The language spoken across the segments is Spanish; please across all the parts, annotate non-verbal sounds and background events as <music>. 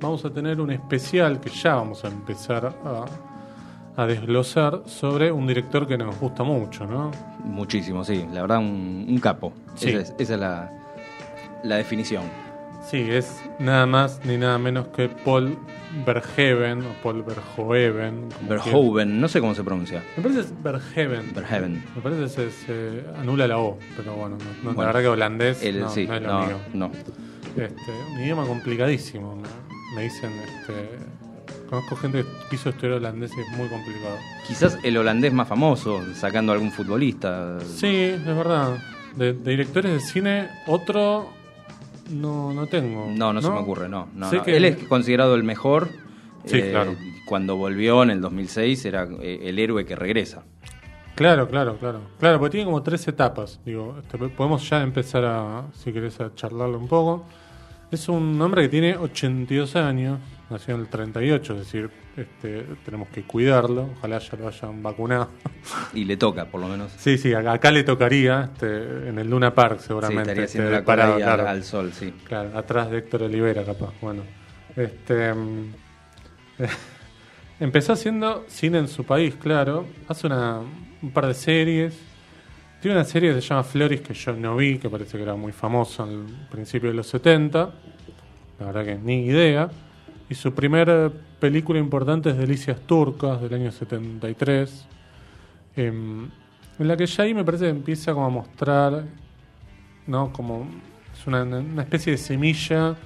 vamos a tener un especial que ya vamos a empezar a, a desglosar sobre un director que nos gusta mucho, ¿no? Muchísimo, sí. La verdad, un, un capo. Sí. Esa es, esa es la, la definición. Sí, es nada más ni nada menos que Paul Verhoeven o Paul Verhoeven. Verhoeven, no sé cómo se pronuncia. Me parece es Verhoeven. Verhoeven. Me parece que se, se anula la O, pero bueno, no, no, Bueno, la verdad que holandés El- no, sí, no es lo no, mío. no. Este, un idioma complicadísimo. Me, me dicen, este, conozco gente que quiso estudiar holandés y es muy complicado. Quizás el holandés más famoso, sacando a algún futbolista. Sí, es verdad. De, de directores de cine, otro no, no tengo. No, no, se me ocurre, no. no, Sé no. que- Él es considerado el mejor. eh, Sí, claro. Cuando volvió en el 2006 era eh, el héroe que regresa. Claro, claro, claro. Claro, porque tiene como tres etapas. Digo, este, podemos ya empezar a, si querés, a charlarlo un poco. Es un hombre que tiene 82 años, nació en el 38, es decir, este, tenemos que cuidarlo. Ojalá ya lo hayan vacunado. Y le toca, por lo menos. Sí, sí, acá, le tocaría este, en el Luna Park Sí, seguramente. estaría este, parado, al, sol, sí. Claro, atrás de Héctor Olivera, capaz. Bueno, este. <laughs> empezó haciendo cine en su país, claro. Hace una, un par de series. Tiene una serie que se llama Floris que yo no vi, que parece que era muy famosa al principio de los 70. La verdad que ni idea. Y su primera película importante es Delicias Turcas, del año 73. em, en la que ya ahí me parece que empieza como a mostrar ¿no? Como es una, una especie de semilla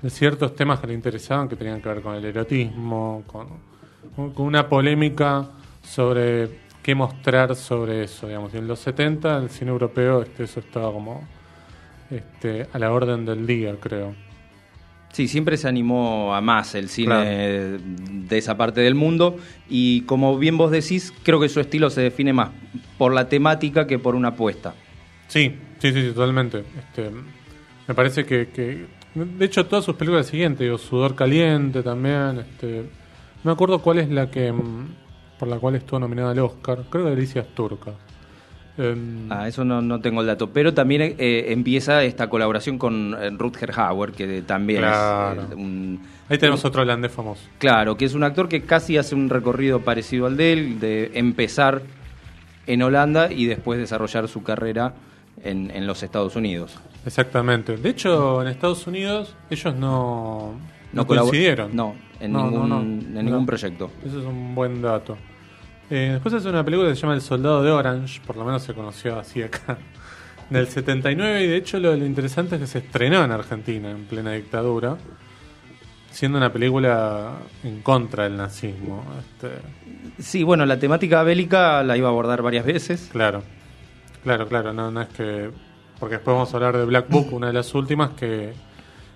de ciertos temas que le interesaban que tenían que ver con el erotismo, con, con una polémica sobre qué mostrar sobre eso, digamos. Y en los 70 el cine europeo este, eso estaba como este, a la orden del día, creo. Sí, siempre se animó a más el cine Claro. de esa parte del mundo y como bien vos decís, creo que su estilo se define más por la temática que por una apuesta. Sí, sí, sí, totalmente. Este, me parece que, que- de hecho, todas sus películas siguientes, digo, Sudor Caliente también, este, no me acuerdo cuál es la que, mm, por la cual estuvo nominada al Oscar, creo que Delicias Turcas. Em, Ah, eso no, no tengo el dato, pero también eh, empieza esta colaboración con eh, Rutger Hauer, que también Claro. es eh, un... ahí tenemos otro holandés famoso. Claro, que es un actor que casi hace un recorrido parecido al de él, de empezar en Holanda y después desarrollar su carrera en, en los Estados Unidos. Exactamente. De hecho, en Estados Unidos ellos no, no colabo- coincidieron. No, en No, ningún, no, no. en No. ningún proyecto. Eso es un buen dato. Eh, después hace una película que se llama El Soldado de Orange, por lo menos se conoció así acá, <laughs> del 79, y de hecho lo, lo interesante es que se estrenó en Argentina, en plena dictadura, siendo una película en contra del nazismo. Este, Sí, bueno, la temática bélica la iba a abordar varias veces. claro, claro, claro, no, no es que... Porque después vamos a hablar de Black Book, <laughs> una de las últimas que,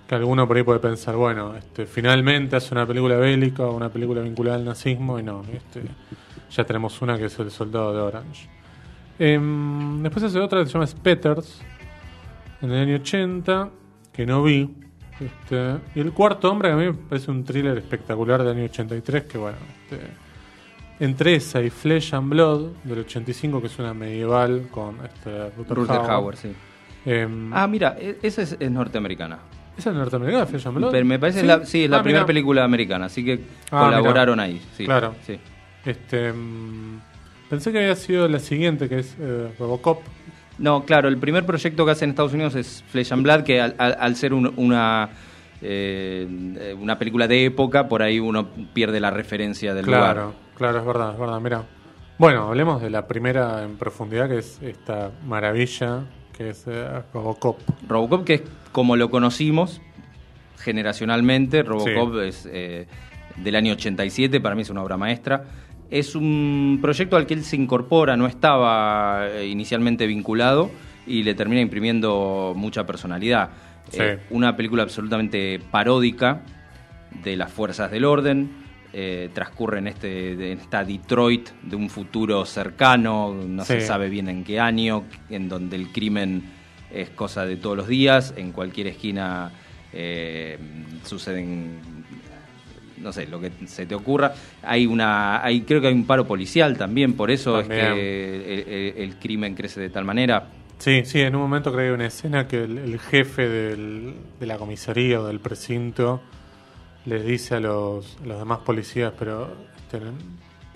que alguno por ahí puede pensar, bueno, este, finalmente hace una película bélica o una película vinculada al nazismo, y no, este, ya tenemos una que es El Soldado de Orange. Em, después hace otra que se llama Spetters, en el año 80, que no vi. Este, y El Cuarto Hombre, que a mí me parece un thriller espectacular del año 83, que bueno, este, entre esa y Flesh and Blood del 85, que es una medieval con este, Rutger Hauer. Sí. Em, Ah, mira, e- esa es, es norteamericana. ¿Esa es norteamericana, Flesh and Blood? Pero me parece ¿Sí? la, sí, es la Ah, primera película americana, así que Ah, colaboraron mirá. ahí. Sí, Claro. Sí. Este, mm, pensé que había sido la siguiente, que es eh, Robocop. No, claro, el primer proyecto que hace en Estados Unidos es Flesh and Blood, que al, al- al ser un- una, eh, una película de época, por ahí uno pierde la referencia del Claro, lugar. claro, es verdad, es verdad. Mira, bueno, hablemos de la primera en profundidad, que es esta maravilla, que es eh, Robocop. Robocop, que es como lo conocimos generacionalmente, Robocop es eh, del año 87, para mí es una obra maestra. Es un proyecto al que él se incorpora, no estaba eh, inicialmente vinculado y le termina imprimiendo mucha personalidad. Sí. Eh, una película absolutamente paródica de las fuerzas del orden. eh, transcurre en, este, en esta Detroit de un futuro cercano, no se sabe bien en qué año, en donde el crimen es cosa de todos los días, en cualquier esquina eh, suceden, no sé, lo que se te ocurra. Hay una, hay, creo que hay un paro policial también, por eso es que el, el- el crimen crece de tal manera. Sí, sí, en un momento creo que hay una escena que el, el jefe del- de la comisaría o del precinto les dice a los, los demás policías, pero este,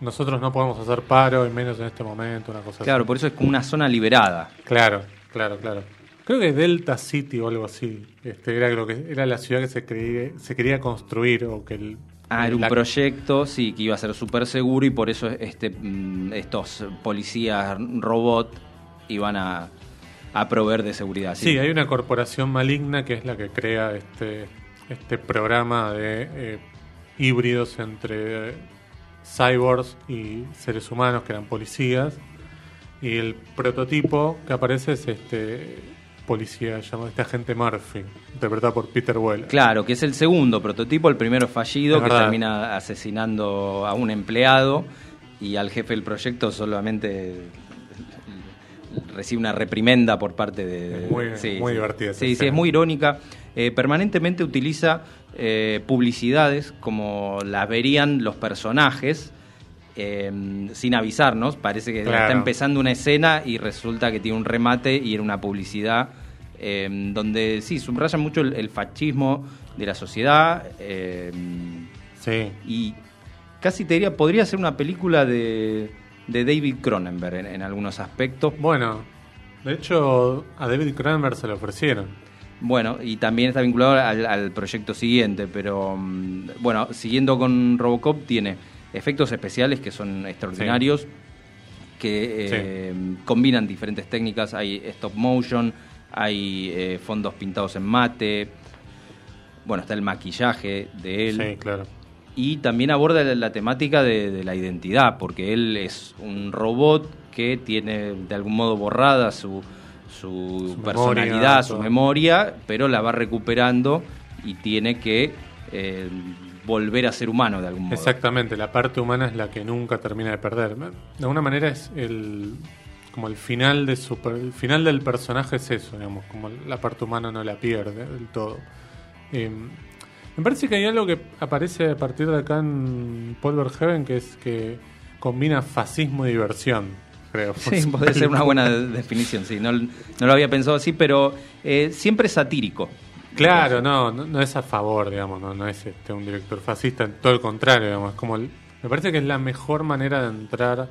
nosotros no podemos hacer paro, y menos en este momento, una cosa Claro, por eso es como una zona liberada. Claro, claro, claro. Creo que Delta City o algo así. Este, era, que era la ciudad que se, creía, se quería construir o que el, Ah, era un proyecto, sí, que iba a ser súper seguro y por eso este, mm, estos policías robot iban a, a proveer de seguridad. ¿sí? hay una corporación maligna que es la que crea este, este programa de eh, híbridos entre cyborgs y seres humanos que eran policías. Y el prototipo que aparece es este policía llamado este agente Murphy, interpretado por Peter Weller. Claro, que es el segundo prototipo, el primero fallido, que termina asesinando a un empleado y al jefe del proyecto solamente recibe una reprimenda por parte de... muy, muy divertida. Sí, sí, es muy irónica. Eh, permanentemente utiliza eh, publicidades como las verían los personajes. Eh, sin avisarnos, parece que está empezando una escena y resulta que tiene un remate y era una publicidad donde sí, subraya mucho el, fascismo de la sociedad. sí. Y casi te diría, podría ser una película de, de David Cronenberg en, algunos aspectos. Bueno, de hecho, a David Cronenberg se lo ofrecieron. Bueno, y también está vinculado al, proyecto siguiente, pero mm, bueno, siguiendo con Robocop, tiene efectos especiales que son extraordinarios, que eh, combinan diferentes técnicas. Hay stop motion, hay eh, fondos pintados en mate, bueno, está el maquillaje de él. Sí, claro. Y también aborda la, temática de, la identidad, porque él es un robot que tiene de algún modo borrada su, su, personalidad, su memoria, pero la va recuperando y tiene que eh, volver a ser humano de algún modo. Exactamente, la parte humana es la que nunca termina de perder. De alguna manera es el como el final de su el final del personaje es eso, digamos, como la parte humana no la pierde del todo. Em, me parece que hay algo que aparece a partir de acá en Paul Verhoeven que es que combina fascismo y diversión. Creo. <laughs> Sí, puede ser una buena definición, sí. No, lo había pensado así, pero eh, siempre satírico. Claro, no, no, es a favor, digamos, no, no es este, un director fascista, todo el contrario, digamos, como me parece que es la mejor manera de entrar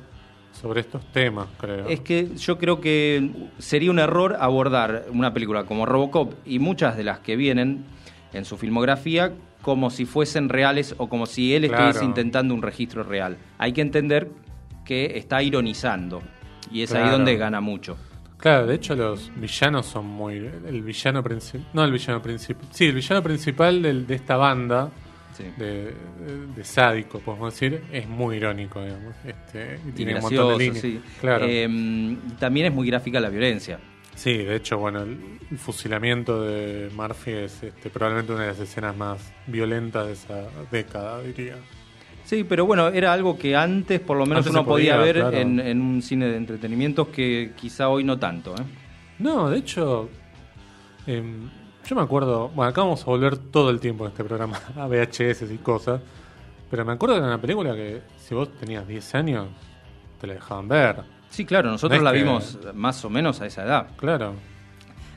sobre estos temas, creo. Es que yo creo que sería un error abordar una película como Robocop y muchas de las que vienen en su filmografía como si fuesen reales o como si él estuviese intentando un registro real. Hay que entender que está ironizando y es ahí donde gana mucho. Claro, de hecho los villanos son muy... El villano principal... No el villano principal... Sí, el villano principal de, esta banda de, sádico, podemos decir, es muy irónico, digamos. Este, y tiene un montón de líneas. Claro. Em, también es muy gráfica la violencia. Sí, de hecho, bueno, el, fusilamiento de Murphy es este, probablemente una de las escenas más violentas de esa década, diría. Sí, pero bueno, era algo que antes por lo menos uno podía, ver en, un cine de entretenimientos que quizá hoy no tanto. ¿eh? No, de hecho, em, yo me acuerdo, bueno, acá vamos a volver todo el tiempo en este programa <laughs> a VHS y cosas, pero me acuerdo de una película que si vos tenías 10 años, te la dejaban ver. Sí, claro, nosotros la vimos más o menos a esa edad. Claro.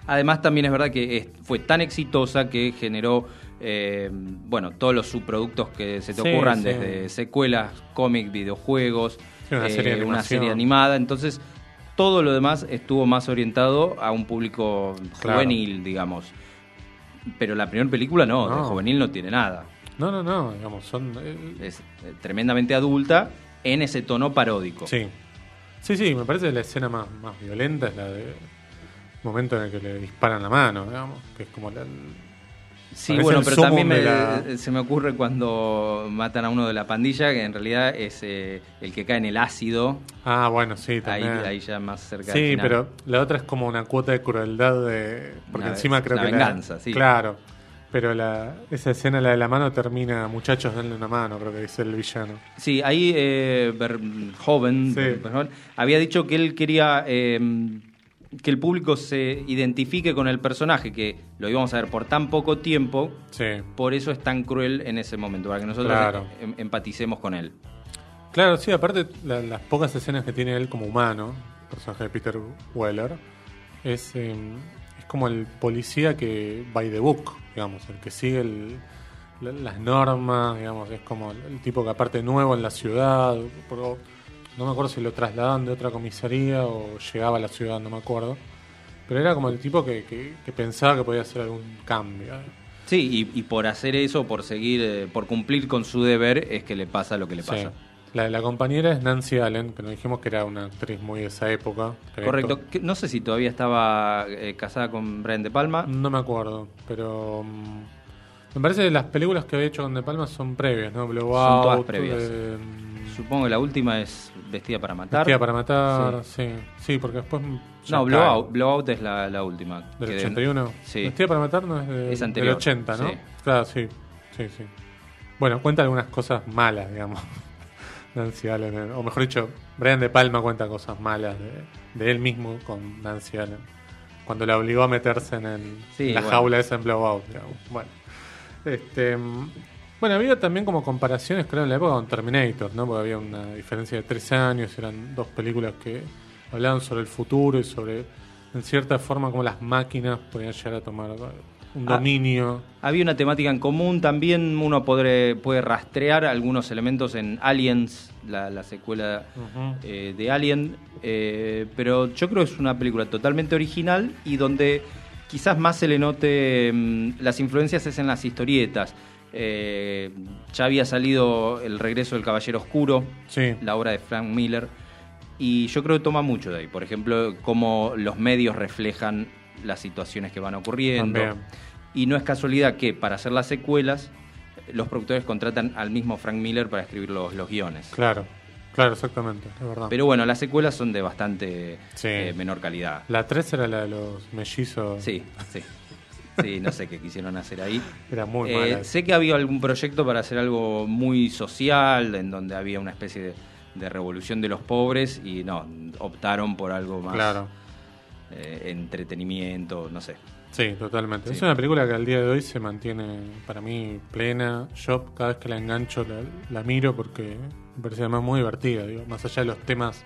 Además, también es verdad que fue tan exitosa que generó, eh, bueno, todos los subproductos que se te ocurran, desde secuelas, cómics, videojuegos, una, serie una, serie animada. Entonces, todo lo demás estuvo más orientado a un público juvenil, digamos. Pero la primera película no, de juvenil no tiene nada. No, no, no, digamos, son... Eh, es eh, tremendamente adulta en ese tono paródico. Sí. Sí, sí, me parece que la escena más, más violenta es la de momento en el que le disparan la mano, digamos, que es como la... Sí, bueno, pero también se me ocurre cuando matan a uno de la pandilla, que en realidad es eh, el que cae en el ácido. Ah, bueno, sí, también. Ahí, ya más cerca Sí, pero la otra es como una cuota de crueldad de... Porque encima creo que... venganza, sí. Claro, pero la, esa escena, la de la mano, termina, muchachos, denle una mano, creo que dice el villano. Sí, ahí eh, Joven había dicho que él quería em, que el público se identifique con el personaje, que lo íbamos a ver por tan poco tiempo, por eso es tan cruel en ese momento, para que nosotros em, empaticemos con él. Claro, sí, aparte las pocas escenas que tiene él como humano, personaje de Peter Weller, es... Em, como el policía que by the book, digamos, el que sigue el, las normas, digamos, es como el tipo que aparte nuevo en la ciudad, no me acuerdo si lo trasladaban de otra comisaría o llegaba a la ciudad, no me acuerdo. Pero era como el tipo que, que, pensaba que podía hacer algún cambio. Sí, y, por hacer eso, por seguir, eh, por cumplir con su deber, es que le pasa lo que le pasa. La, la compañera es Nancy Allen, que nos dijimos que era una actriz muy de esa época. Correcto. No sé si todavía estaba eh, casada con Brian De Palma. No me acuerdo, pero... Mm, me parece que las películas que había hecho con De Palma son previas, ¿no? Blowout. Son todas previas. Eh, Supongo que la última es Vestida para Matar. Vestida para Matar, sí. Sí, porque después. No, Blowout, Blowout, es la, la última. ¿Del 81? Sí. Vestida para Matar no es, de, es anterior. del 80, ¿no? Sí. Claro, sí. Sí, sí. Bueno, cuenta algunas cosas malas, digamos. <laughs> Nancy Allen. O mejor dicho, Brian De Palma cuenta cosas malas de, de él mismo con Nancy Allen. Cuando la obligó a meterse en el, la jaula esa en Blowout, digamos. Bueno. Este, bueno, había también como comparaciones, creo, en la época con Terminator, ¿no? Porque había una diferencia de tres años, eran dos películas que hablaban sobre el futuro y sobre, en cierta forma, cómo las máquinas podían llegar a tomar un ah, dominio. había una temática en común, también uno puede, puede rastrear algunos elementos en Aliens, la, secuela eh, de Alien, eh, pero yo creo que es una película totalmente original y donde quizás más se le note mm, las influencias es en las historietas. Eh, ya había salido El regreso del Caballero Oscuro, la obra de Frank Miller, y yo creo que toma mucho de ahí. Por ejemplo, cómo los medios reflejan las situaciones que van ocurriendo. Y no es casualidad que para hacer las secuelas, los productores contratan al mismo Frank Miller para escribir los, los guiones. Claro. Claro, exactamente, es verdad. Pero bueno, las secuelas son de bastante eh, menor calidad. La 3 era la de los mellizos. Sí, sí. Sí, no sé qué quisieron hacer ahí. Era muy eh, Sé que había algún proyecto para hacer algo muy social, en donde había una especie de, revolución de los pobres, y no, optaron por algo más claro. Eh, entretenimiento, no sé. Sí, totalmente. Es una película que al día de hoy se mantiene para mí plena. Yo cada vez que la engancho la, miro porque me parece además muy divertida, digo, más allá de los temas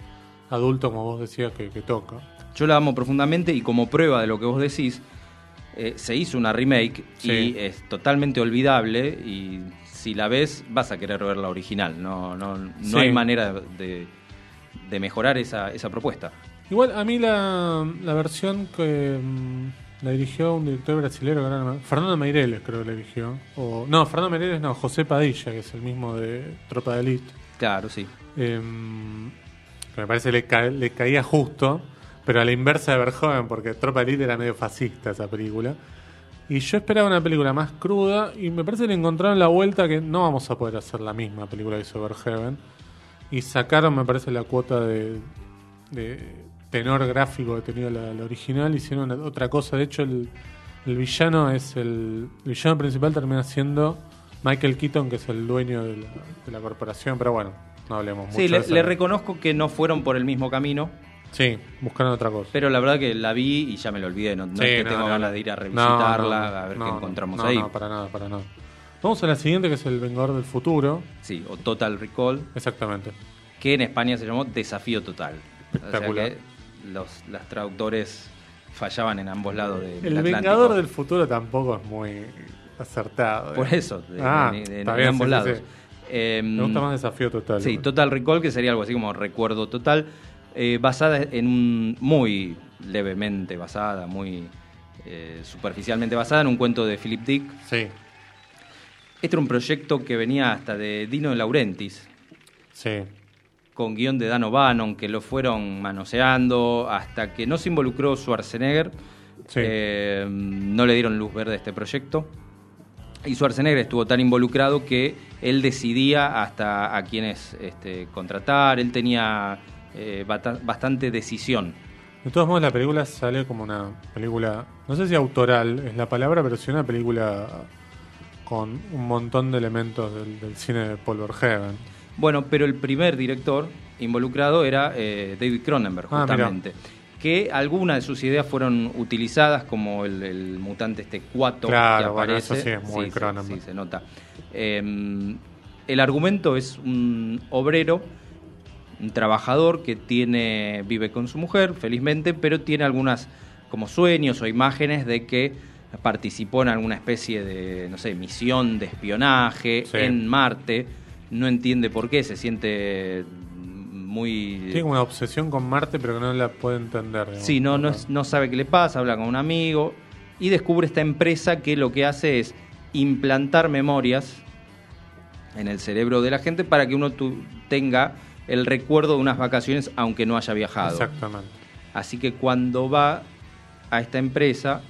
adultos como vos decías que, toca. Yo la amo profundamente y como prueba de lo que vos decís, eh, se hizo una remake y es totalmente olvidable y si la ves vas a querer ver la original. No, no, no hay manera de, de mejorar esa, esa propuesta. Igual a mí la, la versión que mm, la dirigió un director brasileño, Fernando Meireles creo que la dirigió. O, no, Fernando Meireles no, José Padilla, que es el mismo de Tropa de Elite. Claro, sí. Em, me parece que le, caía justo, pero a la inversa de Verhoeven, porque Tropa de Elite era medio fascista esa película. Y yo esperaba una película más cruda y me parece que le encontraron la vuelta que no vamos a poder hacer la misma película que hizo Verhoeven. Y sacaron, me parece, la cuota de tenor gráfico que tenía la, original, hicieron otra cosa. De hecho, el, villano es el, villano principal termina siendo Michael Keaton, que es el dueño de la, corporación, pero bueno, no hablemos mucho. Sí, le, reconozco que no fueron por el mismo camino. Sí, buscaron otra cosa. Pero la verdad que la vi y ya me lo olvidé. No, es que tengo ganas de ir a revisitarla, a ver qué encontramos ahí. No, para nada, para nada. Vamos a la siguiente, que es El Vengador del Futuro. Sí, o Total Recall. Exactamente. Que en España se llamó Desafío Total. Espectacular los, traductores fallaban en ambos lados de, El Vengador del Futuro tampoco es muy acertado. ¿eh? Por eso, ah, en ambos lados. Em, Me gusta más Desafío Total. Sí, Total Recall, que sería algo así como Recuerdo Total, eh, basada en un. muy levemente basada, muy eh, superficialmente basada en un cuento de Philip Dick. Sí. Este era un proyecto que venía hasta de Dino de Laurentiis. Sí con guion de Dan O'Bannon, que lo fueron manoseando hasta que no se involucró Schwarzenegger. Eh, no le dieron luz verde a este proyecto. Y Schwarzenegger estuvo tan involucrado que él decidía hasta a quiénes este, contratar, él tenía eh, bastante decisión. De todos modos, la película sale como una película, no sé si autoral es la palabra, pero sí una película con un montón de elementos del, del cine de Paul Verhoeven. Bueno, pero el primer director involucrado era eh, David Cronenberg, ah, justamente. que algunas de sus ideas fueron utilizadas, como el, mutante este cuato que aparece. sí es muy Cronenberg. Sí, se nota. Em, el argumento es un obrero, un trabajador que tiene vive con su mujer, felizmente, pero tiene algunas como sueños o imágenes de que participó en alguna especie de, no sé, misión de espionaje en Marte, no entiende por qué, se siente muy... Tiene una obsesión con Marte, pero que no la puede entender. Sí, no, no, no sabe qué le pasa, habla con un amigo y descubre esta empresa que lo que hace es implantar memorias en el cerebro de la gente para que uno tenga el recuerdo de unas vacaciones aunque no haya viajado. Exactamente. Así que cuando va a esta empresa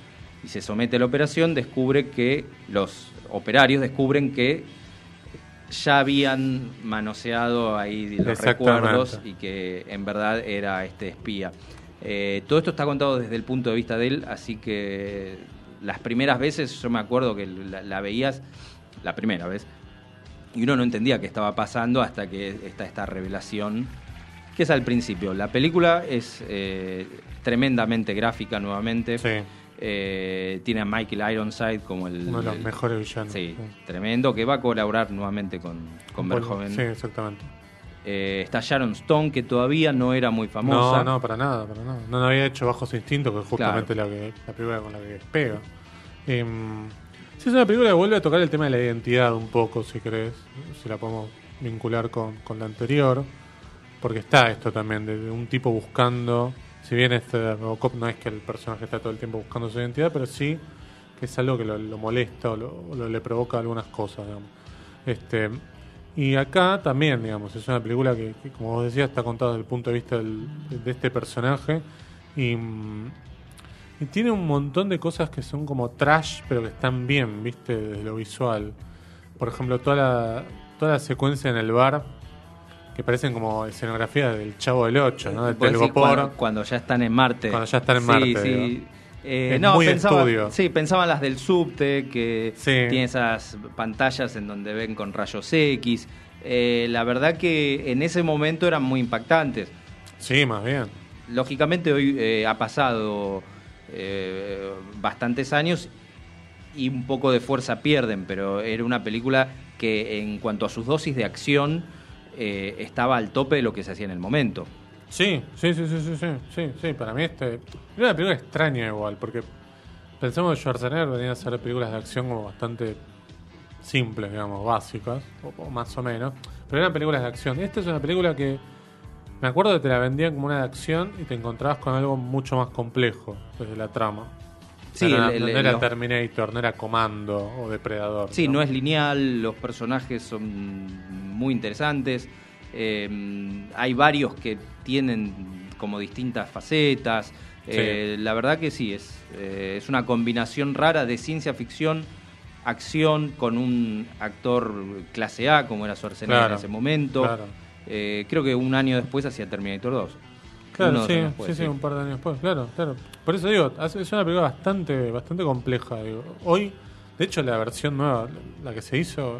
y se somete a la operación, descubre que los operarios descubren que ya habían manoseado ahí los recuerdos y que en verdad era este espía. Eh, todo esto está contado desde el punto de vista de él, así que las primeras veces yo me acuerdo que la, veías, la primera vez, y uno no entendía qué estaba pasando hasta que está esta revelación, que es al principio. La película es eh, tremendamente gráfica nuevamente. Eh, tiene a Michael Ironside como el... Uno de los mejores villanos. Sí, tremendo, que va a colaborar nuevamente con, con Verhoeven. Sí, exactamente. Eh, está Sharon Stone, que todavía no era muy famosa. No, no, para nada, para nada. No, había hecho Bajos Instintos, que es justamente la, que, la película con la que despega. Eh, Sí, es una película que vuelve a tocar el tema de la identidad un poco, si crees, si la podemos vincular con, la anterior, porque está esto también, de, un tipo buscando, si bien este Robocop no es que el personaje está todo el tiempo buscando su identidad, pero sí que es algo que lo, molesta o, lo, le provoca algunas cosas, digamos. Este, y acá también, digamos, es una película que, como vos decías, está contada desde el punto de vista de este personaje y mm, y tiene un montón de cosas que son como trash, pero que están bien, viste, desde lo visual. Por ejemplo, toda la, toda la secuencia en el bar, que parecen como escenografía del Chavo del Ocho, ¿no? Del Cuando, cuando, ya están en Marte. Cuando ya están en Marte. Sí. Eh, no, muy pensaba, estudio. Sí, pensaban las del subte, que tiene esas pantallas en donde ven con rayos X. Eh, la verdad que en ese momento eran muy impactantes. Sí, más bien. Lógicamente hoy eh, ha pasado eh, bastantes años y un poco de fuerza pierden, pero era una película que en cuanto a sus dosis de acción eh, estaba al tope de lo que se hacía en el momento. Sí, sí, sí, sí, sí, sí, para mí este era una película extraña igual, porque pensamos que Schwarzenegger venía a hacer películas de acción como bastante simples, digamos, básicas, o, más o menos, pero eran películas de acción. Esta es una película que me acuerdo que te la vendían como una de acción y te encontrabas con algo mucho más complejo desde la trama. Sí, no, era Terminator, no era Comando o Depredador. Sí, no, es lineal, los personajes son muy interesantes. Eh, hay varios que tienen como distintas facetas. Eh, la verdad que sí, es, eh, es una combinación rara de ciencia ficción, acción, con un actor clase A como era Schwarzenegger en ese momento. Claro eh, creo que un año después hacía Terminator 2. Claro, sí, sí, sí, un par de años después, claro, claro. Por eso digo, es una película bastante, bastante compleja. Hoy, de hecho, la versión nueva, la que se hizo,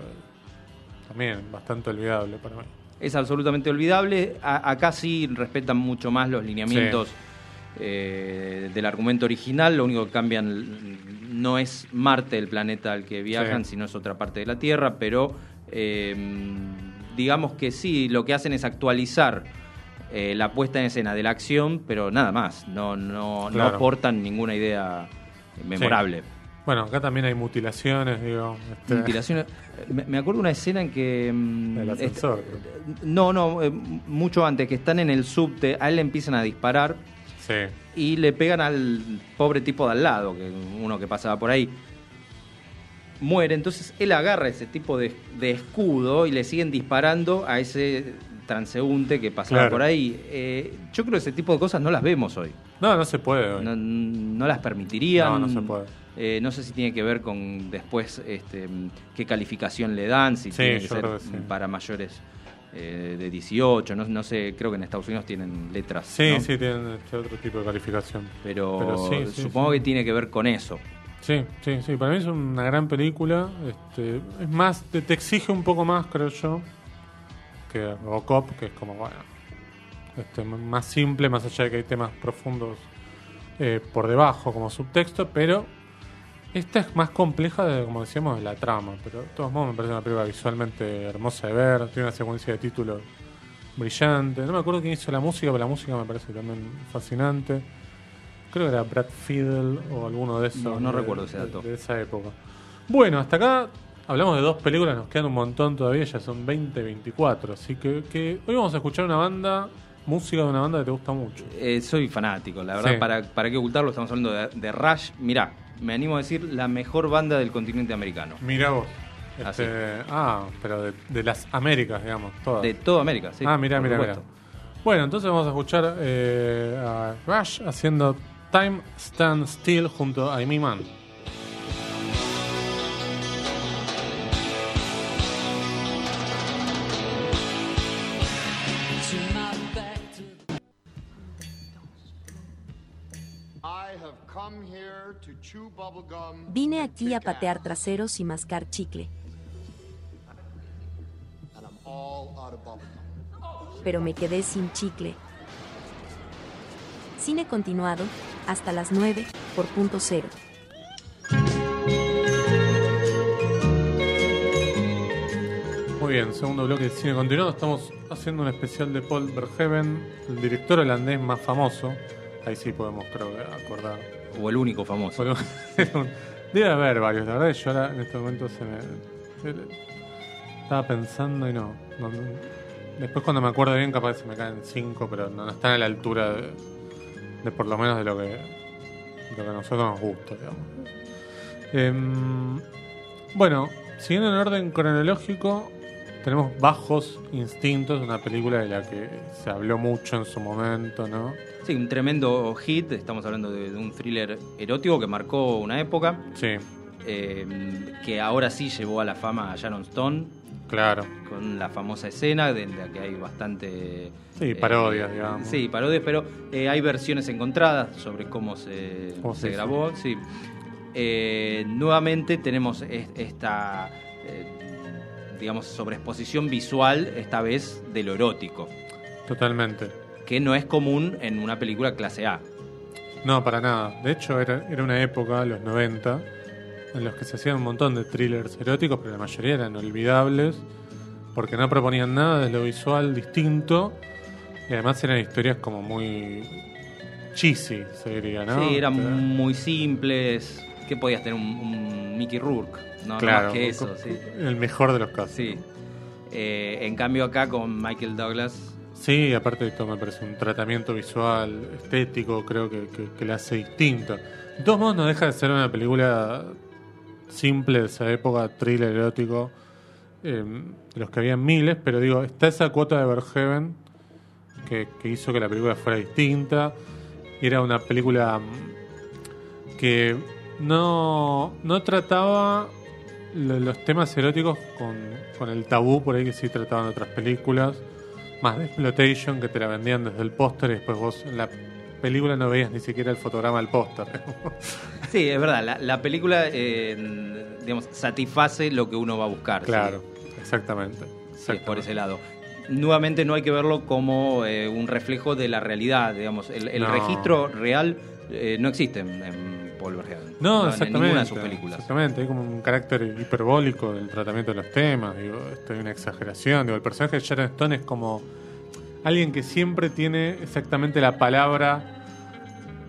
también bastante olvidable para mí. Es absolutamente olvidable. acá sí respetan mucho más los lineamientos eh, del argumento original. Lo único que cambian no es Marte el planeta al que viajan, sino es otra parte de la Tierra, pero eh, digamos que sí, lo que hacen es actualizar eh, la puesta en escena de la acción, pero nada más, no, no, no aportan ninguna idea memorable. Bueno, acá también hay mutilaciones, digo. Este, mutilaciones. Me, acuerdo una escena en que. Mm, el ascensor. no, no, eh, mucho antes, que están en el subte, a él le empiezan a disparar. Sí. Y le pegan al pobre tipo de al lado, que uno que pasaba por ahí muere. Entonces él agarra ese tipo de, escudo y le siguen disparando a ese transeúnte que pasaba por ahí. Eh, yo creo que ese tipo de cosas no las vemos hoy. No, no se puede hoy. No, las permitirían. No, no se puede. Eh, no sé si tiene que ver con después este, qué calificación le dan, si tiene que ser para mayores eh, de 18, no, no, sé, creo que en Estados Unidos tienen letras. Sí, sí, tienen este otro tipo de calificación. Pero, supongo que tiene que ver con eso. Sí, sí, sí, para mí es una gran película. Este, es más, te, exige un poco más, creo yo, que Robocop, que es como, bueno, este, más simple, más allá de que hay temas profundos eh, por debajo como subtexto, pero esta es más compleja, de, como decíamos, de la trama. Pero de todos modos me parece una película visualmente hermosa de ver, tiene una secuencia de títulos brillante. No me acuerdo quién hizo la música, pero la música me parece también fascinante. Creo que era Brad Fiddle o alguno de esos. No, no de- recuerdo ese dato. De, de esa época. Bueno, hasta acá hablamos de dos películas, nos quedan un montón todavía, ya son 20, 24. Así que, que hoy vamos a escuchar una banda, música de una banda que te gusta mucho. Eh, soy fanático, la verdad, Sí. para, para qué ocultarlo, estamos hablando de, de Rush. Mirá, me animo a decir la mejor banda del continente americano. Mira vos. Ah, Este, ah, pero de, de las Américas, digamos, todas. De toda América, sí. ah, mira, mira. supuesto. Bueno, entonces vamos a escuchar eh, a Rush haciendo Time Stand Still junto a Amy Man. I have come here to chew bubblegum Vine aquí a patear traseros y mascar chicle, pero me quedé sin chicle. Cine continuado, hasta las 9, por punto cero. Muy bien, segundo bloque de cine continuado. Estamos haciendo un especial de Paul Verhoeven, el director holandés más famoso. Ahí sí podemos, creo, acordar. O el único famoso. <laughs> Debe haber varios, la verdad yo ahora en este momento se me. se- estaba pensando y no. Después cuando me acuerdo bien capaz se me caen cinco, pero no, no están a la altura de, de por lo menos de lo que, de lo que a nosotros nos gusta, digamos. Em, bueno, siguiendo en orden cronológico, tenemos Bajos Instintos, una película de la que se habló mucho en su momento, ¿no? Sí, un tremendo hit. Estamos hablando de, de un thriller erótico que marcó una época. Sí, eh, que ahora sí llevó a la fama a Sharon Stone claro. con la famosa escena de la que hay bastante Sí, parodias, digamos. sí parodias pero eh, hay versiones encontradas sobre cómo se, ¿Cómo se se hizo? grabó sí Eh, nuevamente tenemos es- esta eh, digamos sobreexposición visual esta vez de lo erótico Totalmente. que no es común en una película clase A No, para nada. De hecho, era, era una época, los 90, en los que se hacían un montón de thrillers eróticos, pero la mayoría eran olvidables, porque no proponían nada de lo visual distinto, y además eran historias como muy cheesy, se diría, ¿no? sí eran muy simples que podías tener un, un Mickey Rourke no, No claro, más que eso sí el mejor de los casos. Sí. Eh, en cambio acá con Michael Douglas, Sí, aparte de esto me parece un tratamiento visual, estético, creo que, que, que la hace distinto. Todos modos no deja de ser una película simple de esa época, thriller erótico, eh, de los que habían miles, pero digo, está esa cuota de Verheven que, que hizo que la película fuera distinta. Era una película mm, que no, no trataba lo- los temas eróticos con, con el tabú por ahí que sí trataban otras películas más de exploitation que te la vendían desde el póster y después vos en la película no veías ni siquiera el fotograma del póster. <laughs> sí, es verdad, la, la película eh, digamos, satisface lo que uno va a buscar. sí. claro, exactamente. Sí, es exactamente. por ese lado. Nuevamente no hay que verlo como eh, un reflejo de la realidad, digamos, el, el No. registro real eh, no existe en, en Paul Verhoeven. No, en exactamente. ninguna de sus películas. Exactamente, hay como un carácter hiperbólico del tratamiento de los temas, digo, esto hay una exageración, digo, el personaje de Sharon Stone es como alguien que siempre tiene exactamente la palabra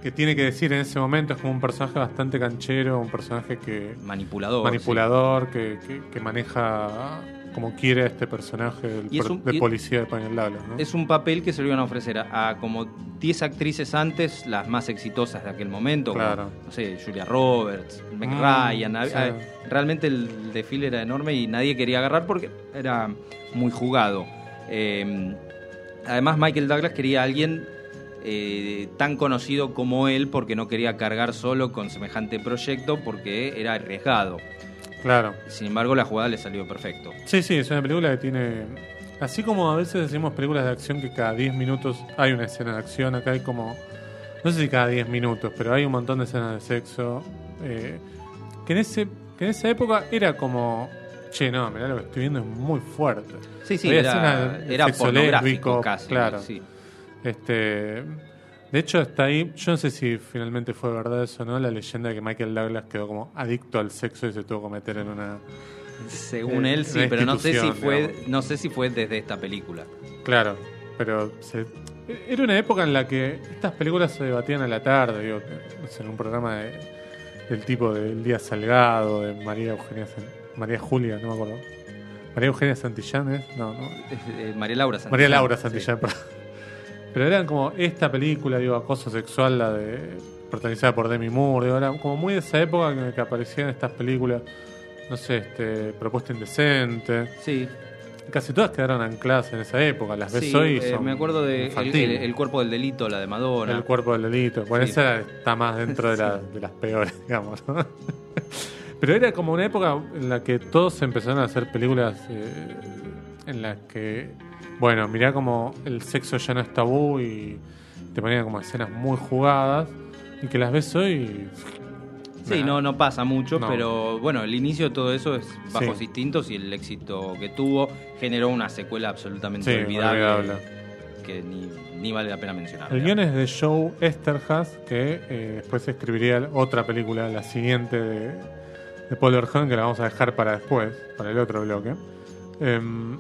que tiene que decir en ese momento, es como un personaje bastante canchero, un personaje que Manipulador. manipulador, que, que- que maneja como quiere a este personaje del Y es un- de policía de Pañal Lalo, ¿no? Es un papel que se le iban a ofrecer a, a como 10 actrices antes, las más exitosas de aquel momento, como, Claro. no sé, Julia Roberts, Meg Mm, Ryan. a- sí. a- realmente el desfile era enorme y nadie quería agarrar porque era muy jugado. Eh, además, Michael Douglas quería a alguien eh, tan conocido como él porque no quería cargar solo con semejante proyecto porque era arriesgado. Claro. Sin embargo, la jugada le salió perfecto. Sí, sí, es una película que tiene. Así como a veces decimos películas de acción que cada 10 minutos hay una escena de acción, acá hay como. No sé si cada 10 minutos, pero hay un montón de escenas de sexo. eh, que, en ese, que en esa época era como. Che, no, mirá lo que estoy viendo es muy fuerte. Sí, sí, Había era, era pornográfico casi. claro. sí. Este, de hecho, está ahí. Yo no sé si finalmente fue verdad eso o no. La leyenda de que Michael Douglas quedó como adicto al sexo y se tuvo que meter en una. Según Eh, él sí, pero no sé si fue, digamos. no sé si fue desde esta película. Claro, pero se- era una época en la que estas películas se debatían a la tarde, digo, en un programa de- del tipo del Día Salgado, de María Eugenia San- María Julia, no me acuerdo. María Eugenia Santillán, ¿es? No, no. Eh, María Laura Santillán. María Laura Sí. Santillán, perdón. Pero eran como esta película, digo, acoso sexual, la de protagonizada por Demi Moore, digo, era como muy de esa época en la que aparecían estas películas, no sé, este, Propuesta Indecente. Sí, Casi todas quedaron ancladas en esa época, las ves sí, hoy eh, son me acuerdo de el, infantiles. el- el cuerpo del delito, la de Madonna. El cuerpo del delito. Bueno, Sí. esa está más dentro de, <laughs> la- de las peores, <laughs> digamos. ¿no? Pero era como una época en la que todos empezaron a hacer películas eh, en las que, bueno, mirá como el sexo ya no es tabú y te ponían como escenas muy jugadas y que las ves hoy. Sí, no, no pasa mucho, No. pero bueno, el inicio de todo eso es bajos Sí. distintos y el éxito que tuvo generó una secuela absolutamente Sí, olvidable, olvidable. que ni, ni vale la pena mencionar. El guion es de Joe Esterhaz, que eh, después escribiría otra película, la siguiente de, de Paul Verhoeven, que la vamos a dejar para después, para el otro bloque. Em,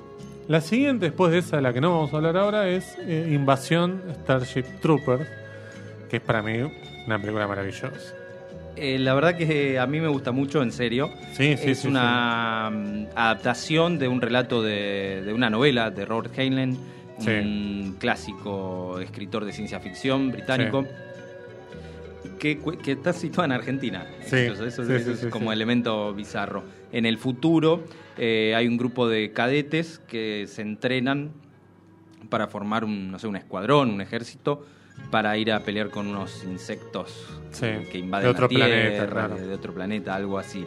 la siguiente, después de esa, de la que no vamos a hablar ahora, es eh, Invasión Starship Troopers, que es para mí una película maravillosa. Eh, la verdad que a mí me gusta mucho, en serio. Sí, sí, es sí, una mm, adaptación de un relato de, de una novela de Robert Heinlein, Sí. un clásico escritor de ciencia ficción británico. Que, que está situada en Argentina. Sí, Eso, eso- es como elemento bizarro. En el futuro eh, hay un grupo de cadetes que se entrenan para formar un, no sé, un escuadrón, un ejército, para ir a pelear con unos insectos Sí, que invaden de otro la Tierra, planeta, claro. de, de otro planeta, algo así.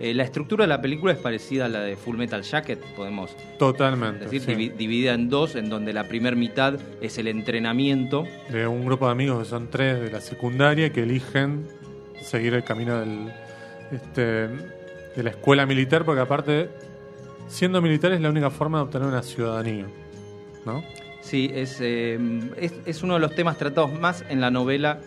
Eh, la estructura de la película es parecida a la de Full Metal Jacket, podemos Totalmente. decir, sí. divi- dividida en dos, en donde la primera mitad es el entrenamiento De un grupo de amigos que son tres de la secundaria que eligen seguir el camino del, este, de la escuela militar, porque aparte, siendo militar es la única forma de obtener una ciudadanía. ¿No? Sí, es, eh, es, es uno de los temas tratados más en la novela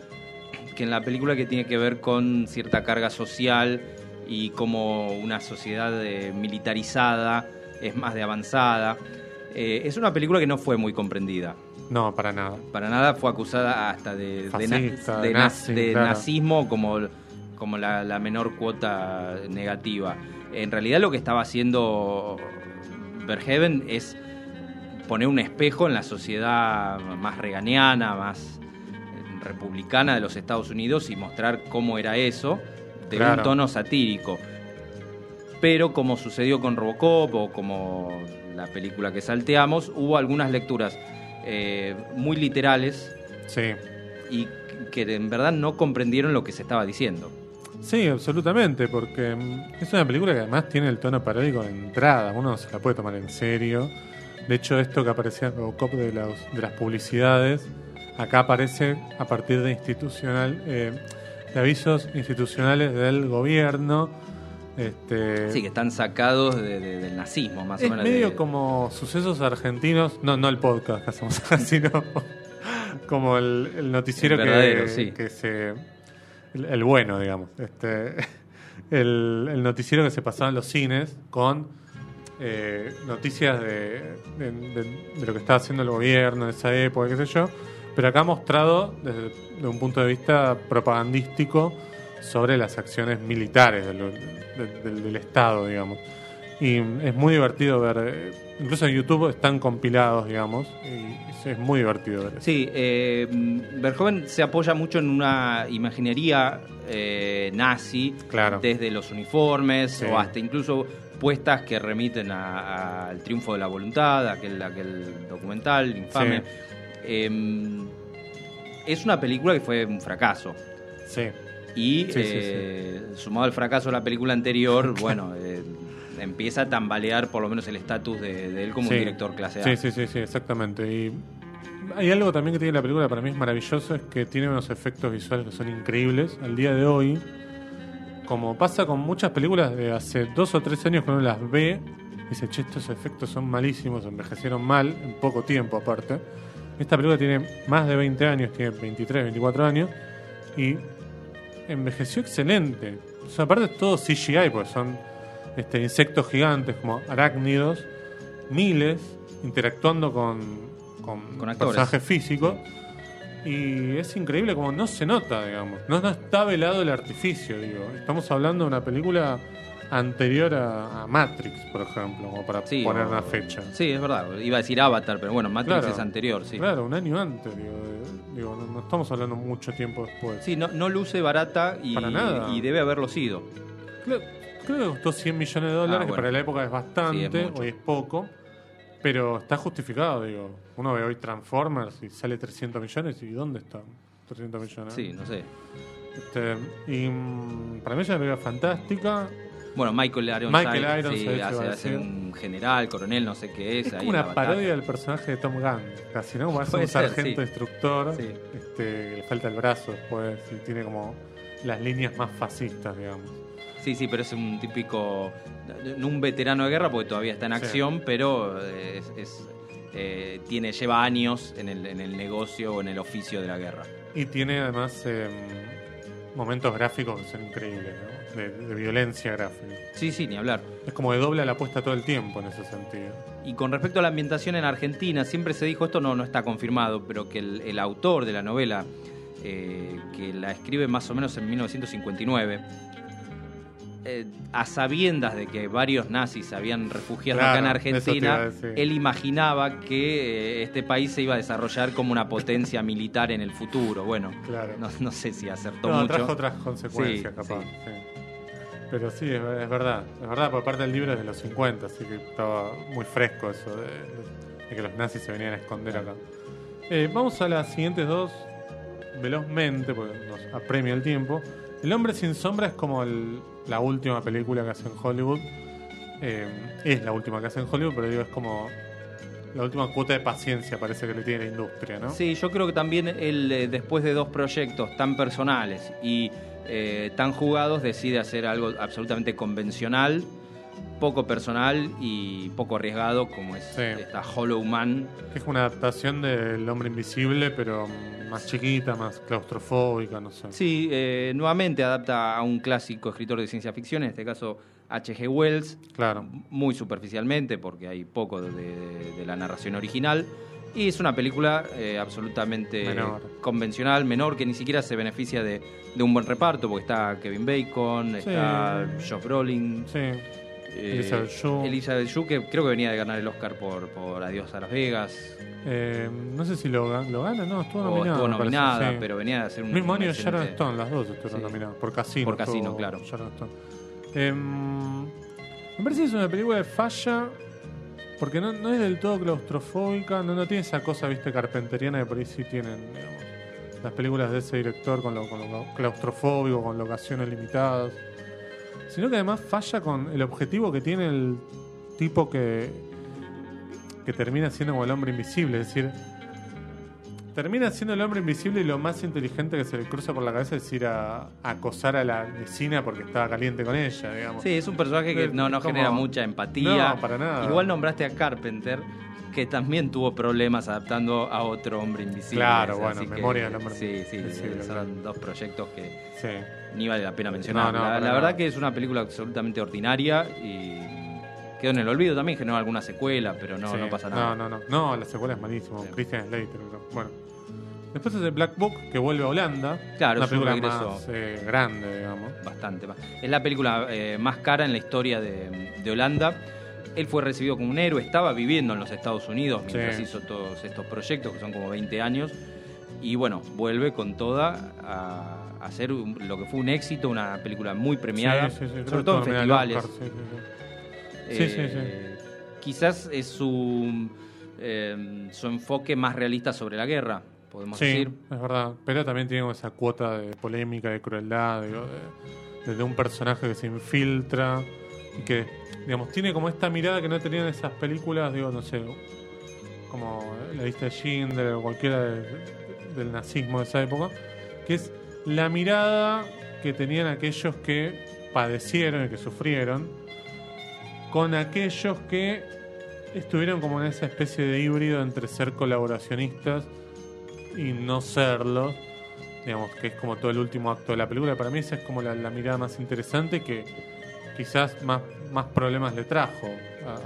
que en la película que tiene que ver con cierta carga social y como una sociedad eh, militarizada es más de avanzada. Eh, es una película que no fue muy comprendida. No, para nada. Para nada fue acusada hasta de, de, na- Fascista, de de na- nazi, de claro. nazismo como, como la, la menor cuota negativa. En realidad lo que estaba haciendo Verheven es poner un espejo en la sociedad más reganiana, más eh, republicana de los Estados Unidos y mostrar cómo era eso de un tono satírico. Pero como sucedió con Robocop o como la película que salteamos, hubo algunas lecturas eh, muy literales Sí. y que en verdad no comprendieron lo que se estaba diciendo. Sí, absolutamente, porque mm, es una película que además tiene el tono paródico de entrada, uno no se la puede tomar en serio. De hecho, esto que aparecía en Robocop de, las- de las publicidades, acá aparece a partir de institucional, eh, de avisos institucionales del gobierno. Este, Sí, que están sacados de- de- del nazismo, más es o menos. medio como sucesos argentinos, no, no el podcast que hacemos acá, <laughs> sino como el, el noticiero El que, sí. que se. El, bueno, digamos. Este, <laughs> el, noticiero que se pasaba en los cines con eh, noticias de, lo que estaba haciendo el gobierno en esa época, qué sé yo, pero acá mostrado desde, un punto de vista propagandístico sobre las acciones militares del- del Estado, digamos. Y es muy divertido ver, eh, incluso en YouTube están compilados, digamos, y es- muy divertido ver eso. Sí, eh, se apoya mucho en una imaginería eh, nazi, Claro. desde los uniformes Sí. o hasta incluso puestas que remiten al triunfo de la voluntad, aquel, aquel documental infame. Sí. Eh, es una película que fue un fracaso. Sí. Y Sí, eh, sumado al fracaso de la película anterior, <laughs> bueno, eh, empieza a tambalear por lo menos el estatus de, de él como Sí. un director clase A. Sí, sí, sí, sí, exactamente. Y hay algo también que tiene la película, para mí es maravilloso, es que tiene unos efectos visuales que son increíbles. Al día de hoy, como pasa con muchas películas de hace dos o tres años que uno las ve, dice, che, estos efectos son malísimos, envejecieron mal, en poco tiempo aparte. Esta película tiene más de 20 años, tiene 23, 24 años, y envejeció excelente. O sea, aparte es todo CGI, porque son este, insectos gigantes como arácnidos, miles, interactuando con, con, Con personajes físicos. Y es increíble como no se nota, digamos. No, no está velado el artificio, digo. Estamos hablando de una película anterior a, a Matrix, por ejemplo, como para Sí, poner una fecha. Sí, es verdad. Iba a decir Avatar, pero bueno, Matrix Claro. es anterior, sí. Claro, un año antes, digo. digo, no, no estamos hablando mucho tiempo después. Sí, no, no luce barata y, Para nada. y debe haberlo sido. Creo, creo que costó 100 millones de dólares, Ah, que bueno. para la época es bastante, Sí, es mucho. hoy es poco, pero está justificado, digo. Uno ve hoy Transformers y sale 300 millones, ¿y dónde están 300 millones? Sí, no sé. Este, y mm, para mí es una película fantástica. Bueno, Michael Ironside, Michael Ironside, sí, iba hace, a hace decir. un general, coronel, no sé qué es. Es ahí como en una parodia del personaje de Tom Gunn, casi, ¿no? Como hace Puede un ser, sargento sí. destructor, Sí. este, que le falta el brazo después y tiene como las líneas más fascistas, digamos. Sí, sí, pero es un típico. Un veterano de guerra porque todavía está en Sí. acción, pero eh, es, es, eh, tiene, lleva años en el, en el negocio o en el oficio de la guerra. Y tiene además eh, momentos gráficos que son increíbles, ¿no? de, de violencia gráfica. Sí, sí, ni hablar. Es como que dobla la apuesta todo el tiempo en ese sentido. Y con respecto a la ambientación en Argentina, siempre se dijo, esto no, no está confirmado, pero que el, el autor de la novela, eh, que la escribe más o menos en 1959, eh, a sabiendas de que varios nazis se habían refugiado Claro, acá en Argentina, él imaginaba que eh, este país se iba a desarrollar como una potencia militar en el futuro. Bueno, Claro. no, no sé si acertó No, mucho. trajo otras consecuencias, Sí, capaz. sí. sí. Pero sí, es, es verdad. Es verdad, por parte del libro es de los 50, así que estaba muy fresco eso de, de- de que los nazis se venían a esconder acá. Eh, vamos a las siguientes dos velozmente, porque nos apremia el tiempo. El hombre sin sombra es como el- la última película que hace en Hollywood. Eh, es la última que hace en Hollywood, pero digo, es como la última cuota de paciencia parece que le tiene la industria, ¿no? Sí, yo creo que también él, eh, después de dos proyectos tan personales y eh, tan jugados, decide hacer algo absolutamente convencional, poco personal y poco arriesgado, como es Sí. esta Hollow Man. Que es una adaptación del hombre invisible, pero más chiquita, más claustrofóbica, no sé. Sí, eh, nuevamente adapta a un clásico escritor de ciencia ficción, en este caso H.G. Wells, Claro. muy superficialmente, porque hay poco de, de- de la narración original. Y es una película eh, absolutamente Menor. convencional, menor, que ni siquiera se beneficia de, de un buen reparto, porque está Kevin Bacon, Sí. está Josh Brolin, Sí. Eh, Elizabeth Shue. Elizabeth Shue, que creo que venía de ganar el Oscar por, por Adiós a Las Vegas. Eh, no sé si lo, lo gana, no, estuvo o nominada. estuvo me parece, nominada, sí. pero venía de hacer un. Mismo año Sharon Stone, las dos estuvieron Sí. nominadas. Por Casino. Por Casino, claro. Sharon Stone. Em, me parece que es una película de falla. Porque no, no es del todo claustrofóbica, no, no tiene esa cosa, viste, carpenteriana que por ahí sí tienen, digamos, las películas de ese director con lo, con lo claustrofóbico, con locaciones limitadas. Sino que además falla con el objetivo que tiene el tipo que, que termina siendo como el hombre invisible. Es decir, termina siendo el hombre invisible y lo más inteligente que se le cruza por la cabeza es ir a, a acosar a la vecina porque estaba caliente con ella, digamos. Sí, es un personaje que no, no como- genera mucha empatía. No, para nada. Igual nombraste a Carpenter, que también tuvo problemas adaptando a otro hombre invisible. Claro, bueno, que- Memoria del hombre Sí, sí, invisible, son claro. dos proyectos que Sí. Ni vale la pena mencionar. No, no, la verdad que es una película absolutamente ordinaria y quedó en el olvido también, generó alguna secuela, pero no, Sí. no pasa nada. No, no, no. No, la secuela es malísimo. Sí. Christian Slater. Bueno. Después es el Black Book, que vuelve a Holanda. Claro, una es película más eh, grande, digamos. Bastante más. Es la película eh, más cara en la historia de, de Holanda. Él fue recibido como un héroe, estaba viviendo en los Estados Unidos mientras Sí. hizo todos estos proyectos, que son como 20 años. Y bueno, vuelve con toda a hacer un- lo que fue un éxito, una película muy premiada, Sí, sí, sí, sobre todo en festivales. Oscar, sí, sí, sí. Sí, sí, Eh, Quizás es su, eh, su enfoque más realista sobre la guerra, podemos Sí, decir. es verdad. Pero también tiene esa cuota de polémica, de crueldad, digo, de, de un personaje que se infiltra y que, digamos, tiene como esta mirada que no tenían esas películas, digo, no sé, como La lista de Schindler o cualquiera de- del nazismo de esa época, que es la mirada que tenían aquellos que padecieron y que sufrieron con aquellos que estuvieron como en esa especie de híbrido entre ser colaboracionistas y no serlo. Digamos que es como todo el último acto de la película. Para mí esa es como la, mirada más interesante que quizás más más problemas le trajo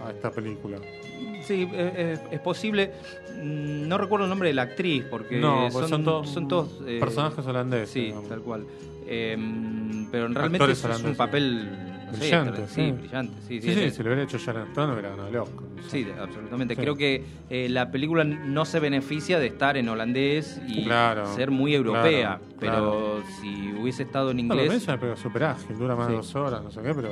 a esta película. Sí, eh, eh, es posible. Mm, No recuerdo el nombre de la actriz, porque no, porque son, son, todos, son todos, eh, personajes holandeses. Sí, digamos. tal cual. Eh, pero realmente Actores es, es un papel no Brillante, sí. sí, brillante. Sí, Sí, sí, es- si le hubiera hecho Sharon Stone hubiera ganado el Oscar. sí, absolutamente. Creo que eh, la película no se beneficia de estar en holandés y Claro, ser muy europea. claro, pero si hubiese estado en No, inglés, es una película súper ágil, dura más de dos horas, no sé qué, pero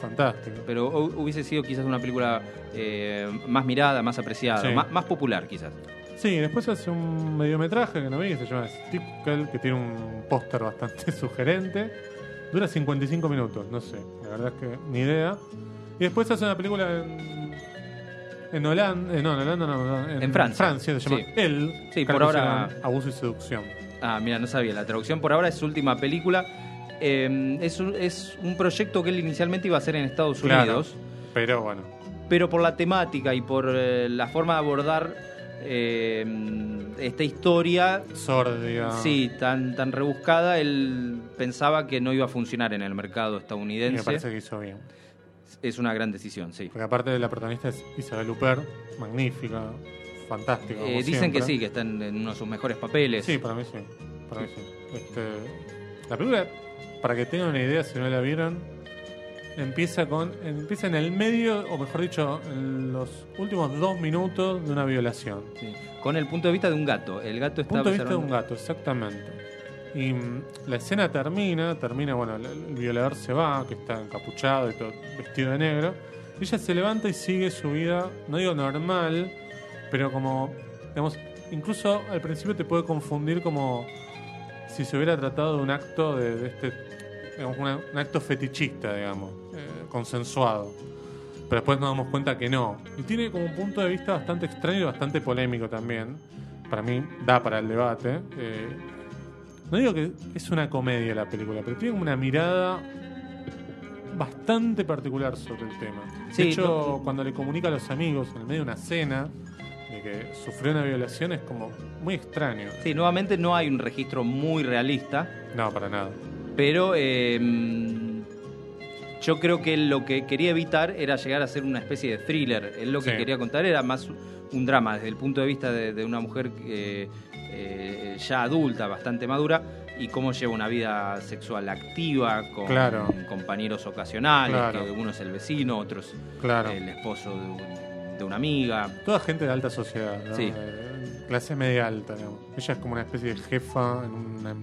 fantástico. pero hu- hubiese sido quizás una película eh, más mirada, más apreciada, Sí. más, más popular quizás. Sí, después hace un mediometraje que no vi, que se llama Stipkel, que tiene un póster bastante <laughs> sugerente. Dura 55 minutos, no sé, la verdad es que ni idea. Y después hace una película en, en Holanda, eh, no, en Holanda no, en, En Francia. se llama Sí. El. Sí, por ahora- Abuso y seducción. Ah, mira, no sabía. La traducción por ahora es su última película. Eh, es, un, es un proyecto que él inicialmente iba a hacer en Estados Claro, Unidos, pero bueno, pero por la temática y por eh, la forma de abordar eh, esta historia, sórdida. sí, tan, tan rebuscada, él pensaba que no iba a funcionar en el mercado Y me estadounidense. parece que hizo bien. Es una gran decisión, sí. Porque aparte de la protagonista es Isabel Huppert, magnífica, fantástica. Eh, dicen siempre. que sí, que está en, en uno de sus mejores papeles. Sí, para mí sí. Para mí sí. Este, la película, para que tengan una idea, si no la vieron, empieza con empieza en el medio, o mejor dicho, en los últimos dos minutos de una violación. Sí. Con el punto de vista de un gato. El gato está Punto de vista de un gato, exactamente. Y mm, la escena termina, termina, bueno, el, el violador se va, que está encapuchado y todo, vestido de negro. Y ella se levanta y sigue su vida, no digo normal, pero como, digamos, incluso al principio te puede confundir como si se hubiera tratado de un acto de, de este, digamos, una- un acto fetichista, digamos, eh, consensuado. Pero después nos damos cuenta que no. Y tiene como un punto de vista bastante extraño y bastante polémico también. Para mí da para el debate. Eh, no digo que es una comedia la película, pero tiene como una mirada bastante particular sobre el tema. Sí, de hecho, no- cuando le comunica a los amigos en el medio de una cena de que sufrió una violación es como muy extraño. Sí, nuevamente no hay un registro muy realista, No, para nada. Pero eh, yo creo que lo que quería evitar era llegar a ser una especie de thriller. Él lo que Sí. quería contar era más un drama desde el punto de vista de, de una mujer que, eh, ya adulta, bastante madura, y cómo lleva una vida sexual activa con Claro. compañeros ocasionales, Claro. que uno es el vecino, otro es Claro. el esposo de, un- de una amiga. Toda gente de alta sociedad, ¿no? Sí. Eh, clase media alta, digamos. Ella es como una especie de jefa en una,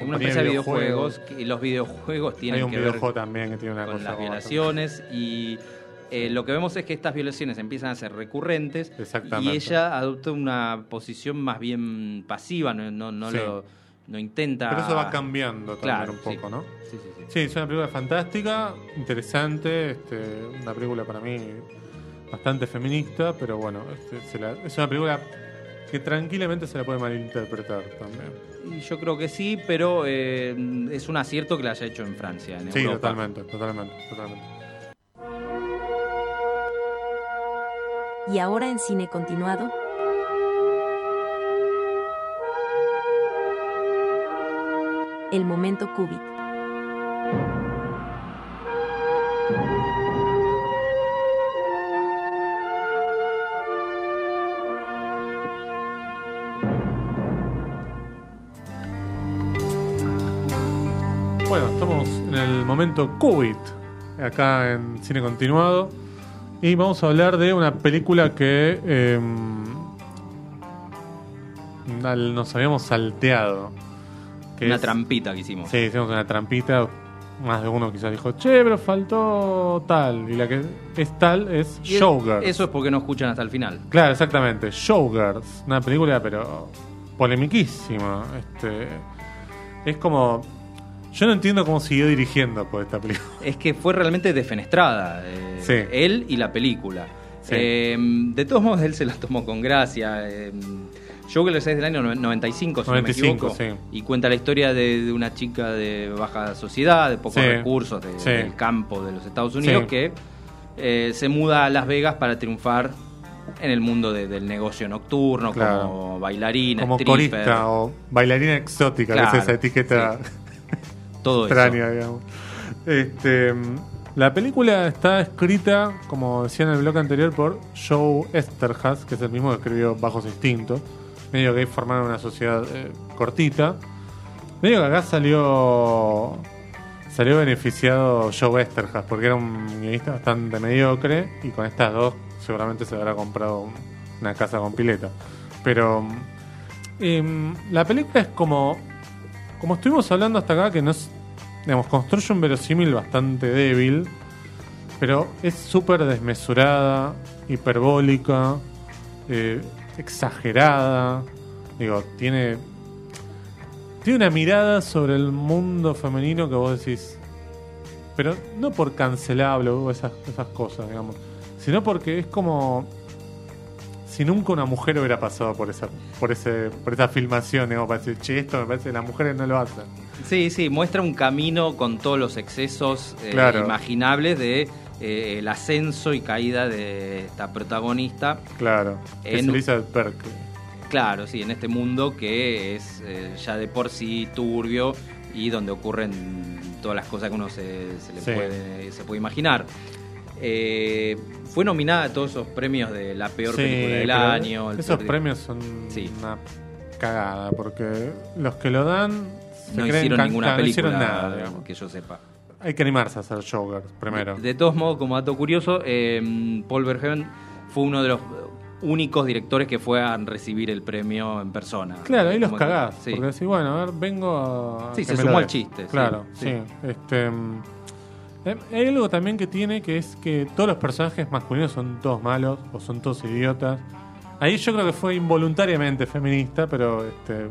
En una especie de videojuegos, y los videojuegos tienen Hay un que ver también que tiene una con cosa las violaciones y eh, lo que vemos es que estas violaciones empiezan a ser recurrentes y ella adopta una posición más bien pasiva, no, no, no Sí. lo no intenta... Pero eso va cambiando también Claro, un sí. poco, ¿no? Sí, sí, sí. Sí, es una película fantástica, interesante, este, una película para mí bastante feminista, pero bueno, este, se la- es una película que tranquilamente se la puede malinterpretar también. Y yo creo que sí, pero eh, es un acierto que la haya hecho en Francia, en Sí, Europa. totalmente, totalmente, totalmente. Y ahora en cine continuado. El momento Cubit. Momento COVID, acá en Cine Continuado, y vamos a hablar de una película que eh, al- nos habíamos salteado. que Una es- trampita que hicimos. Sí, hicimos una trampita. Más de uno quizás dijo, che, pero faltó tal. Y la que es tal es Y es- Showgirls. Eso es porque no escuchan hasta el final. Claro, exactamente. Showgirls. Una película, pero polemiquísima. Este, es como. Yo no entiendo cómo siguió dirigiendo por esta película. <laughs> Es que fue realmente defenestrada. eh, Sí. Él y la película. Sí. Eh, de todos modos, él se la tomó con gracia. Eh, Showgirls es del año no- 95, si 95, no me equivoco. sí. Y cuenta la historia de, de una chica de baja sociedad, de pocos Sí. recursos, de- Sí. del campo de los Estados Unidos, que eh, se muda a Las Vegas para triunfar en el mundo de- del negocio nocturno, Claro. como bailarina, Como stripper, corista o bailarina exótica, que es esa etiqueta todo extraña, digamos. Este, La película está escrita, como decía en el blog anterior, por Joe Esterhaz, que es el mismo que escribió Bajos Instintos. Medio que formaron una sociedad eh, cortita. Medio que acá salió salió beneficiado Joe Esterhaz, porque era un guionista bastante mediocre y con estas dos seguramente se habrá comprado una casa con pileta. Pero em, la película es como, como estuvimos hablando hasta acá, que no es, digamos, construye un verosímil bastante débil, pero es súper desmesurada, hiperbólica, eh, exagerada. Digo, tiene, tiene una mirada sobre el mundo femenino que vos decís, pero no por cancelable o esas, esas cosas, digamos, sino porque es como si nunca una mujer hubiera pasado por esa por ese por esa filmación, digamos, para decir, che, esto me parece que las mujeres no lo hacen. Sí, sí, muestra un camino con todos los excesos eh, Claro. imaginables de eh, el ascenso y caída de esta protagonista. Claro, es En- Elizabeth Berkley. Claro, sí, en este mundo que es eh, ya de por sí turbio y donde ocurren todas las cosas que uno se, se le Sí. puede, se puede imaginar. Eh, fue nominada a todos esos premios de la peor Sí, película del año. Esos premios son Sí. una cagada, porque los que lo dan no hicieron ninguna no película hicieron nada, digamos. que yo sepa. Hay que animarse a hacer Showgirls primero. De todos modos, como dato curioso, eh, Paul Verhoeven fue uno de los únicos directores que fue a recibir el premio en persona. Claro, ahí los que- cagás. Sí. Porque decís, bueno, a ver, vengo a. Sí, se sumó al chiste, Claro, sí. sí. Este, mm, eh, hay algo también que tiene que es que todos los personajes masculinos son todos malos o son todos idiotas. Ahí yo creo que fue involuntariamente feminista, pero este,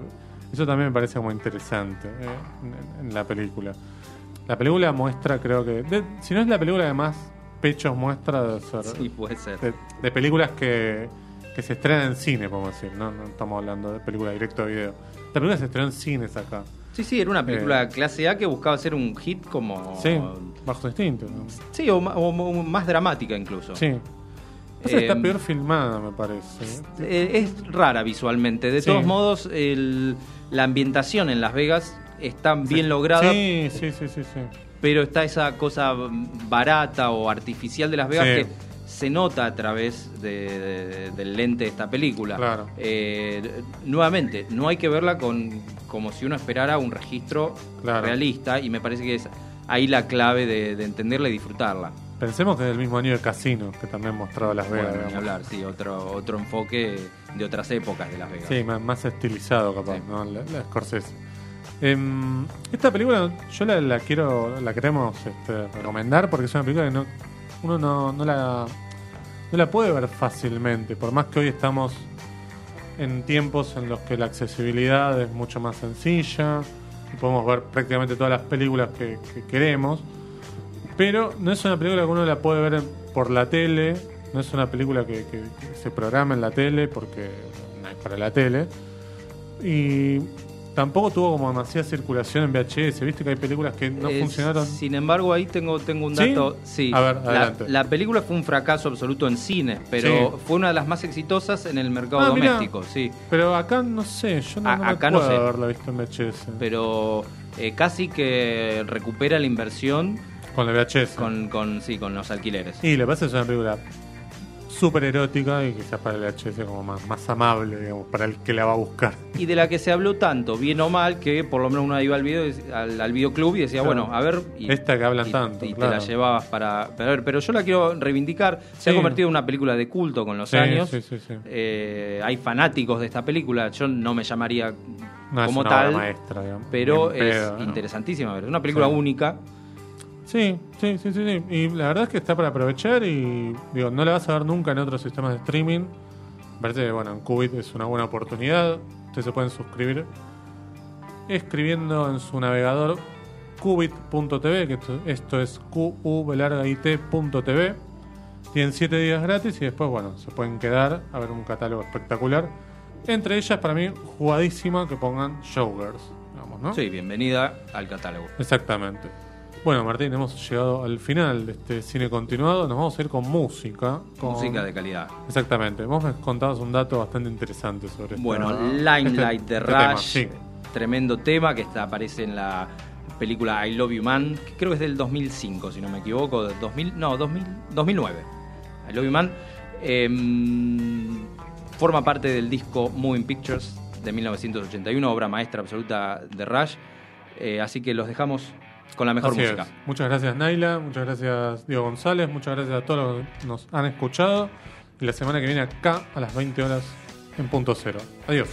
eso también me parece como interesante eh, en, en la película. La película muestra, creo que. de- si no es la película que más pechos muestra, de ser Sí, puede ser. de, de películas que, que se estrenan en cine, podemos decir, ¿no? No estamos hablando de películas directo a video. La película se estrenó en cines acá. Sí, sí, era una película clase A que buscaba ser un hit como... Sí, bajo instinto. ¿no? Sí, o, o- o más dramática incluso. Sí. Pasa que está Eh, peor filmada, me parece. Eh, es rara visualmente. De Sí. todos modos, el- la ambientación en Las Vegas está bien Sí. lograda, Sí, sí, sí, sí, sí. pero está esa cosa barata o artificial de Las Vegas que se nota a través de- de- del lente de esta película. Claro. Eh, nuevamente, no hay que verla con como si uno esperara un registro Claro. realista y me parece que es ahí la clave de, de entenderla y disfrutarla. Pensemos que es del mismo año de Casino, que también mostraba Las Vegas. Bueno, hablar, sí, otro, otro enfoque de otras épocas de Las Vegas. Sí, más, más estilizado capaz, Sí. ¿no? La, la Scorsese. Em, esta película yo la, la quiero, la queremos este, recomendar porque es una película que no, uno no, no la no la puede ver fácilmente, por más que hoy estamos en tiempos en los que la accesibilidad es mucho más sencilla y podemos ver prácticamente todas las películas que, que queremos, pero no es una película que uno la puede ver por la tele, no es una película que, que- que se programa en la tele porque no es para la tele. Y tampoco tuvo como demasiada circulación en VHS. Viste que hay películas que no Eh, funcionaron. Sin embargo, ahí tengo, tengo un dato. Sí. A ver, La- adelante. La, película fue un fracaso absoluto en cine, pero Sí. fue una de las más exitosas en el mercado Ah, mirá. doméstico, sí. Pero acá no sé, yo no, A- no me acá no acuerdo sé. haberla visto en VHS. Pero eh, casi que recupera la inversión Con la VHS. con, con, sí, con los alquileres. Y lo que pasa es una película súper erótica y quizás para el VHS como más, más amable, digamos, para el que la va a buscar. Y de la que se habló tanto, bien o mal, que por lo menos uno iba al, video, al, al videoclub y decía, Claro. bueno, a ver... Y, Esta que hablan y- tanto, Y claro. te la llevabas para, para ver. Pero yo la quiero reivindicar. Se ha convertido en una película de culto con los Sí, años. sí, sí, sí. Eh, hay fanáticos de esta película. Yo no me llamaría No como es una tal, obra maestra, digamos. pero es ¿no? interesantísima. Es una película única. Sí, sí, sí, sí, sí. Y la verdad es que está para aprovechar y digo, no la vas a ver nunca en otros sistemas de streaming. Me parece que bueno, en Qubit es una buena oportunidad. Ustedes se pueden suscribir escribiendo en su navegador qubit.tv, que esto, esto es qubit.tv. Tienen 7 días gratis y después, bueno, se pueden quedar a ver un catálogo espectacular. Entre ellas, para mí, jugadísima que pongan Showgirls. Digamos, ¿no? Sí, bienvenida al catálogo. Exactamente. Bueno, Martín, hemos llegado al final de este cine continuado. Nos vamos a ir con música. con- Música de calidad. Exactamente. Vos me contabas un dato bastante interesante sobre esta- Bueno, este- Limelight de este tema, Rush, sí. tremendo tema que está, aparece en la película I Love You Man, que creo que es del 2005, si no me equivoco, del 2000, no, 2000, 2009. I Love You Man em, forma parte del disco Moving Pictures de 1981, obra maestra absoluta de Rush. Eh, así que los dejamos con la mejor música. Muchas gracias Naila, muchas gracias Diego González, muchas gracias a todos los que nos han escuchado. Y la semana que viene acá a las 20 horas en punto cero. Adiós.